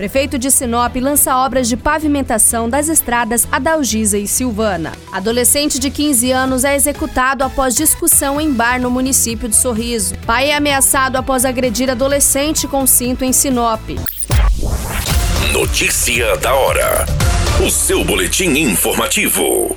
Prefeito de Sinop lança obras de pavimentação das estradas Adalgisa e Silvana. Adolescente de 15 anos é executado após discussão em bar no município de Sorriso. Pai é ameaçado após agredir adolescente com cinto em Sinop. Notícia da hora. O seu boletim informativo.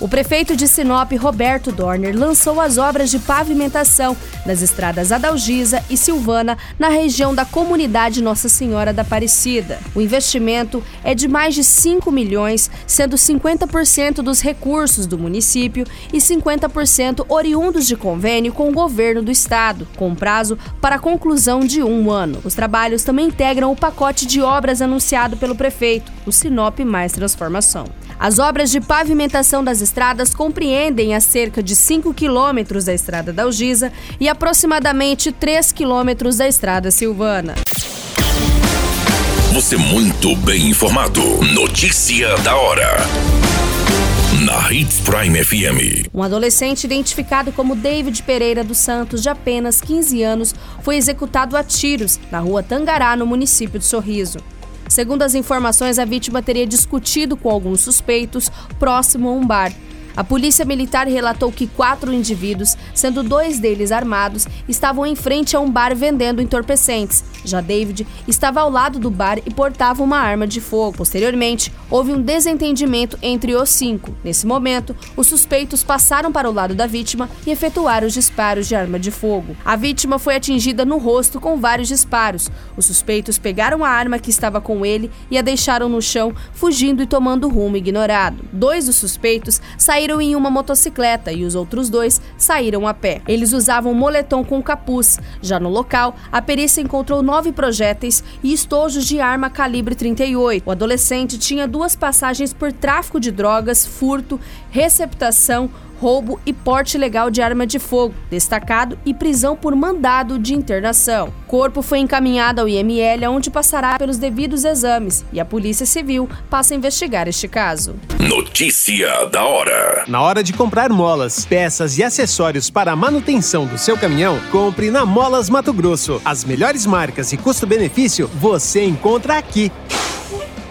O prefeito de Sinop, Roberto Dorner, lançou as obras de pavimentação das estradas Adalgisa e Silvana na região da comunidade Nossa Senhora da Aparecida. O investimento é de mais de 5 milhões, sendo 50% dos recursos do município e 50% oriundos de convênio com o governo do estado, com prazo para conclusão de um ano. Os trabalhos também integram o pacote de obras anunciado pelo prefeito, o Sinop Mais Transformação. As obras de pavimentação das estradas compreendem a cerca de 5 quilômetros da estrada da Algisa e aproximadamente 3 quilômetros da estrada Silvana. Você muito bem informado. Notícia da hora. Na Hits Prime FM. Um adolescente identificado como David Pereira dos Santos, de apenas 15 anos, foi executado a tiros na rua Tangará, no município de Sorriso. Segundo as informações, a vítima teria discutido com alguns suspeitos próximo a um bar. A polícia militar relatou que quatro indivíduos, sendo dois deles armados, estavam em frente a um bar vendendo entorpecentes. Já David estava ao lado do bar e portava uma arma de fogo. Posteriormente, houve um desentendimento entre os cinco. Nesse momento, os suspeitos passaram para o lado da vítima e efetuaram os disparos de arma de fogo. A vítima foi atingida no rosto com vários disparos. Os suspeitos pegaram a arma que estava com ele e a deixaram no chão, fugindo e tomando rumo ignorado. Dois dos suspeitos saíram saíram em uma motocicleta e os outros dois saíram a pé. Eles usavam moletom com capuz. Já no local, a perícia encontrou nove projéteis e estojos de arma calibre 38. O adolescente tinha duas passagens por tráfico de drogas, furto, receptação, roubo e porte ilegal de arma de fogo, destacado e prisão por mandado de internação. O corpo foi encaminhado ao IML, onde passará pelos devidos exames, e a Polícia Civil passa a investigar este caso. Notícia da hora. Na hora de comprar molas, peças e acessórios para a manutenção do seu caminhão, compre na Molas Mato Grosso. As melhores marcas e custo-benefício você encontra aqui.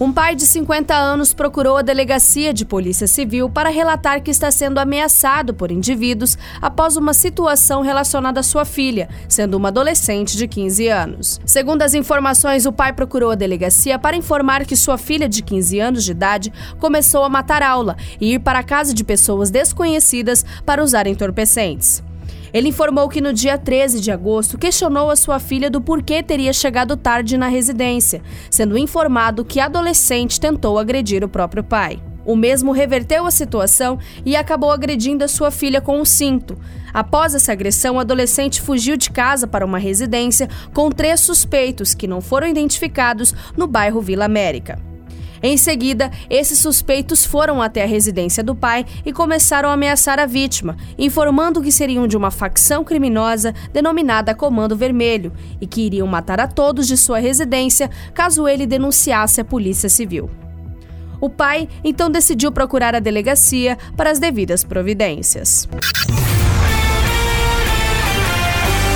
Um pai de 50 anos procurou a delegacia de Polícia Civil para relatar que está sendo ameaçado por indivíduos após uma situação relacionada à sua filha, sendo uma adolescente de 15 anos. Segundo as informações, o pai procurou a delegacia para informar que sua filha de 15 anos de idade começou a matar aula e ir para a casa de pessoas desconhecidas para usar entorpecentes. Ele informou que no dia 13 de agosto questionou a sua filha do porquê teria chegado tarde na residência, sendo informado que a adolescente tentou agredir o próprio pai. O mesmo reverteu a situação e acabou agredindo a sua filha com um cinto. Após essa agressão, o adolescente fugiu de casa para uma residência com três suspeitos que não foram identificados no bairro Vila América. Em seguida, esses suspeitos foram até a residência do pai e começaram a ameaçar a vítima, informando que seriam de uma facção criminosa denominada Comando Vermelho e que iriam matar a todos de sua residência caso ele denunciasse a Polícia Civil. O pai então decidiu procurar a delegacia para as devidas providências.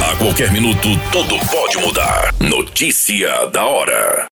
A qualquer minuto, tudo pode mudar. Notícia da hora.